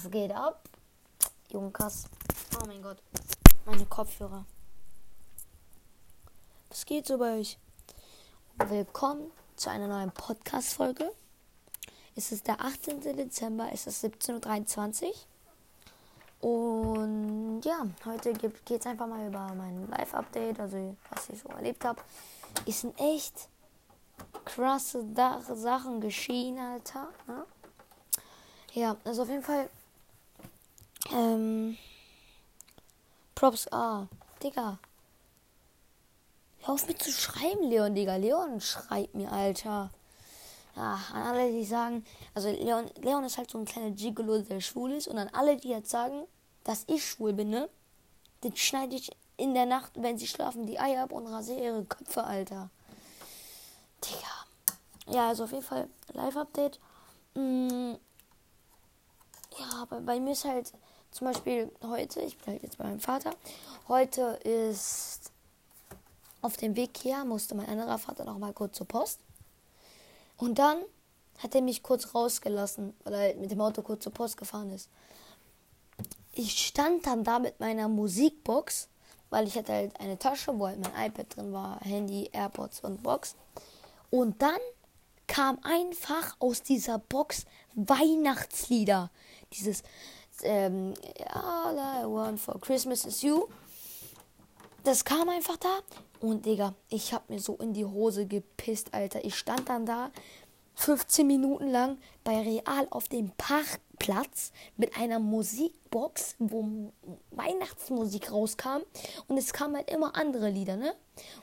Was geht ab? Junkas. Oh mein Gott. Meine Kopfhörer. Was geht so bei euch? Willkommen zu einer neuen Podcast-Folge. Es ist der 18. Dezember, es ist 17.23 Uhr. Und ja, heute geht es einfach mal über mein Live-Update, also was ich so erlebt habe. Es sind echt krasse Sachen geschehen, Alter. Ne? Ja, also auf jeden Fall. Ähm. Props A. Ah, Digga. Hör auf mit zu schreiben, Leon, Digga. Leon schreibt mir, Alter. Ja, an alle, die sagen, also Leon, Leon ist halt so ein kleiner Gigolo, der schwul ist. Und an alle, die jetzt sagen, dass ich schwul bin, ne? Den schneide ich in der Nacht, wenn sie schlafen, die Eier ab und rasiere ihre Köpfe, Alter. Digga. Ja, also auf jeden Fall Live-Update. Mm, ja, bei, bei mir ist halt zum Beispiel heute, ich bin halt jetzt bei meinem Vater, heute ist auf dem Weg hier, musste mein anderer Vater noch mal kurz zur Post. Und dann hat er mich kurz rausgelassen, weil er halt mit dem Auto kurz zur Post gefahren ist. Ich stand dann da mit meiner Musikbox, weil ich hatte halt eine Tasche, wo halt mein iPad drin war, Handy, AirPods und Box. Und dann kam einfach aus dieser Box Weihnachtslieder dieses ähm, All I want for Christmas is you. Das kam einfach da und Digga, ich hab mir so in die Hose gepisst, Alter. Ich stand dann da 15 Minuten lang bei Real auf dem Parkplatz mit einer Musikbox, wo Weihnachtsmusik rauskam und es kamen halt immer andere Lieder, ne?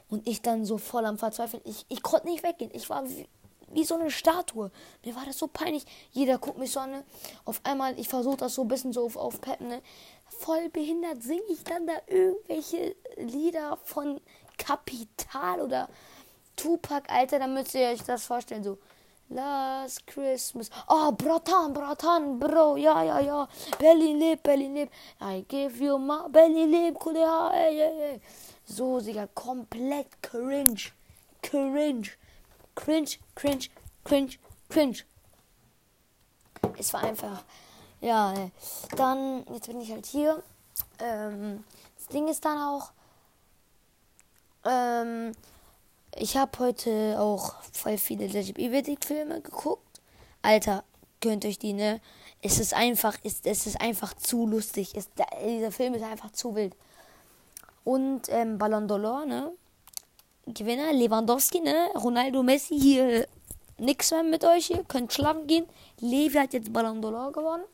Und ich dann so voll am Verzweifeln. Ich, ich konnte nicht weggehen. Ich war wie so eine Statue. Mir war das so peinlich. Jeder guckt mich so an. Ne? Auf einmal, ich versuche das so ein bisschen so auf, auf Peppen, ne? Voll behindert singe ich dann da irgendwelche Lieder von Kapital oder Tupac, Alter, da müsst ihr euch das vorstellen. So, Last Christmas. Oh, Bratan, Bratan, Bro, ja, ja, ja. Berlin lebt, Berlin lebt. I give you my Berlin lebt, Kudeha, ey, ey, ey. So, Digga, komplett cringe. Cringe. Cringe, cringe, cringe, cringe. Es war einfach. Ja, dann, jetzt bin ich halt hier. Ähm, das Ding ist dann auch. Ähm, ich habe heute auch voll viele Legend Evil Filme geguckt. Alter, könnt euch die, ne? Es ist einfach, ist, es ist einfach zu lustig. Es, dieser Film ist einfach zu wild. Und ähm, Ballon d'Or, ne? Gewinner, Lewandowski, ne? Ronaldo, Messi, hier nix mehr mit euch, hier könnt schlafen gehen. Levi hat jetzt Ballon d'Or gewonnen.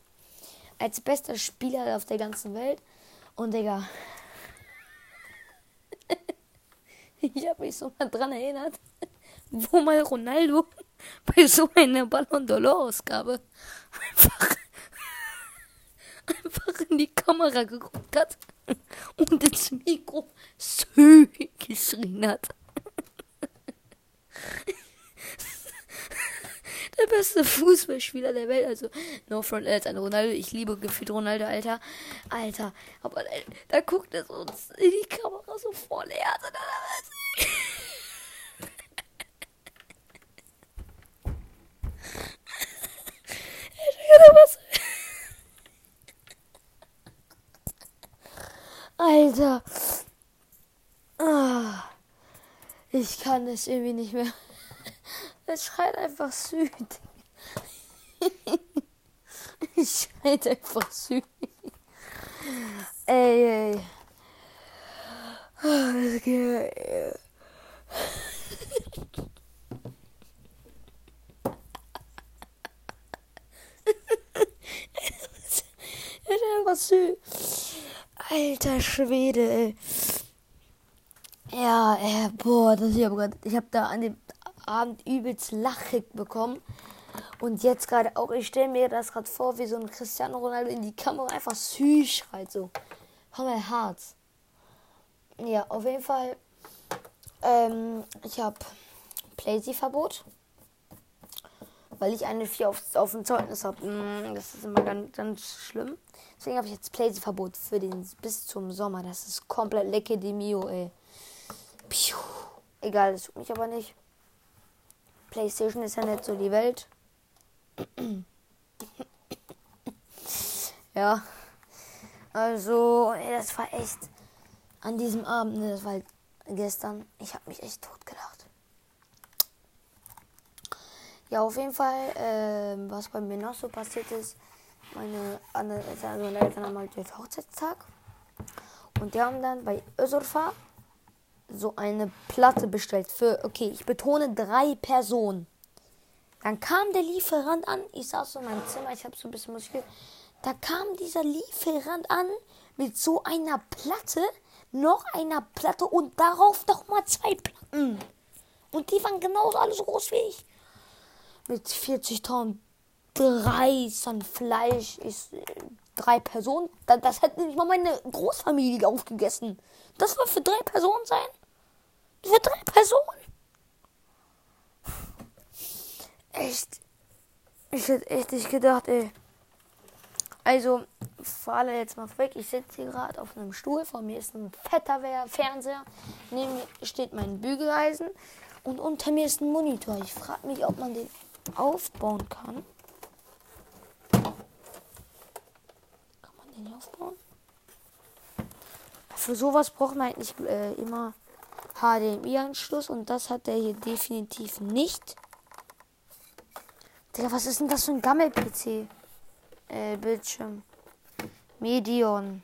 Als bester Spieler auf der ganzen Welt. Und Digga. ich habe mich so mal dran erinnert, wo mal Ronaldo bei so einer Ballon d'Or-Ausgabe einfach, einfach in die Kamera geguckt hat und ins Mikro Sö geschrien hat. der beste Fußballspieler der Welt. Also, no front als an Ronaldo. Ich liebe gefühlt Ronaldo, Alter. Alter. Aber da guckt er so in die Kamera so voll Herz. Alter. Ah, ich kann es irgendwie nicht mehr. Es schreit einfach Süd. es schreit einfach Süd. Ey, ey. Oh, das geht. einfach süß. Alter Schwede, ey. Ja, äh, boah, das ich habe ich habe da an dem Abend übelst lachig bekommen. Und jetzt gerade auch, ich stelle mir das gerade vor, wie so ein Cristiano Ronaldo in die Kamera einfach süß schreit, so. Von mein Herz. Ja, auf jeden Fall. Ähm, ich habe Playsy-Verbot. Weil ich eine 4 auf, auf dem Zeugnis habe. Mm, das ist immer ganz, ganz schlimm. Deswegen habe ich jetzt Playsy-Verbot für den bis zum Sommer. Das ist komplett lecke de mio, ey. Piu. Egal, das tut mich aber nicht. PlayStation ist ja nicht so die Welt. Ja. Also, ey, das war echt an diesem Abend, ne, das war halt gestern, ich habe mich echt tot gelacht. Ja, auf jeden Fall, äh, was bei mir noch so passiert ist, meine also meine Eltern haben halt jetzt Hochzeitstag. Und die haben dann bei Ösurfa so eine Platte bestellt für, okay, ich betone drei Personen. Dann kam der Lieferant an, ich saß in meinem Zimmer, ich habe so ein bisschen Musik. Da kam dieser Lieferant an mit so einer Platte, noch einer Platte und darauf noch mal zwei Platten. Und die waren genauso alle so groß wie ich. Mit 40 Tonnen Reis an Fleisch ist äh, drei Personen. Das, das hätte nicht mal meine Großfamilie aufgegessen. Das soll für drei Personen sein? Für drei Personen? Echt. Ich hätte echt nicht gedacht, ey. Also, alle jetzt mal weg. Ich sitze hier gerade auf einem Stuhl. Vor mir ist ein fetter Fernseher. Neben mir steht mein Bügeleisen. Und unter mir ist ein Monitor. Ich frage mich, ob man den aufbauen kann. Kann man den aufbauen? Für sowas braucht man eigentlich äh, immer HDMI-Anschluss. Und das hat der hier definitiv nicht. Digga, was ist denn das für ein Gammel-PC? Äh, Bildschirm. Medion.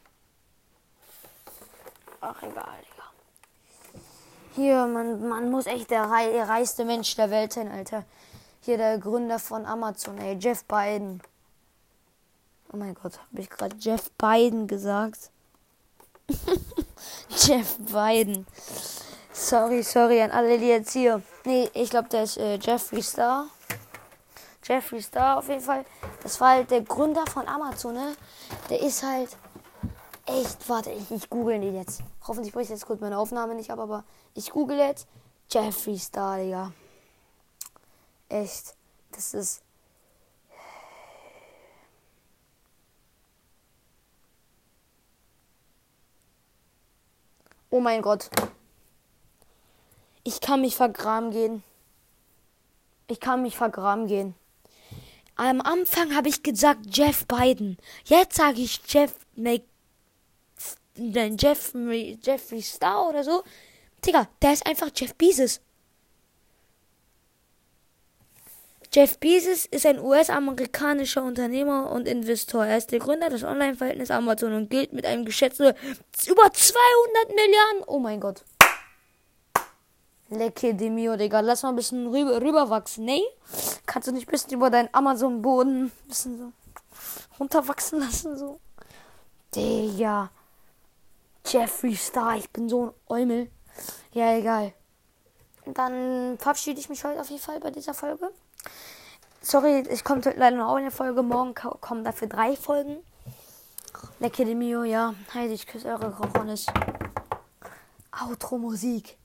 Ach, egal, Digga. Hier, man, man muss echt der, rei der reichste Mensch der Welt sein, Alter. Hier der Gründer von Amazon, ey, Jeff Biden. Oh mein Gott, habe ich gerade Jeff Biden gesagt? Jeff Biden. Sorry, sorry an alle, die jetzt hier. Nee, ich glaube, der ist äh, Jeffree Star. Jeffree Star auf jeden Fall. Das war halt der Gründer von Amazon, ne? Der ist halt echt, warte, ich, ich google den jetzt. Hoffentlich bricht jetzt kurz meine Aufnahme nicht ab, aber ich google jetzt Jeffree Star, Digga. Echt. Das ist. Oh mein Gott. Ich kann mich vergraben gehen. Ich kann mich vergraben gehen. Am Anfang habe ich gesagt Jeff Biden. Jetzt sage ich Jeff Nein, Jeffrey, Jeffrey Star oder so. Digga, der ist einfach Jeff Bezos. Jeff Bezos ist ein US-amerikanischer Unternehmer und Investor. Er ist der Gründer des Online-Verhältnisses Amazon und gilt mit einem geschätzten über 200 Milliarden. Oh mein Gott. Lecke de mio, Digga. Lass mal ein bisschen rüber, rüberwachsen. Nee? Kannst du nicht ein bisschen über deinen Amazon-Boden ein bisschen so runterwachsen lassen, so? Digga. Jeffree Star, ich bin so ein Eumel. Ja, egal. Dann verabschiede ich mich heute auf jeden Fall bei dieser Folge. Sorry, ich komme leider noch eine Folge. Morgen kommen dafür drei Folgen. Lecke de mio, ja. Heidi, ich küsse eure Cojones. Outro-Musik.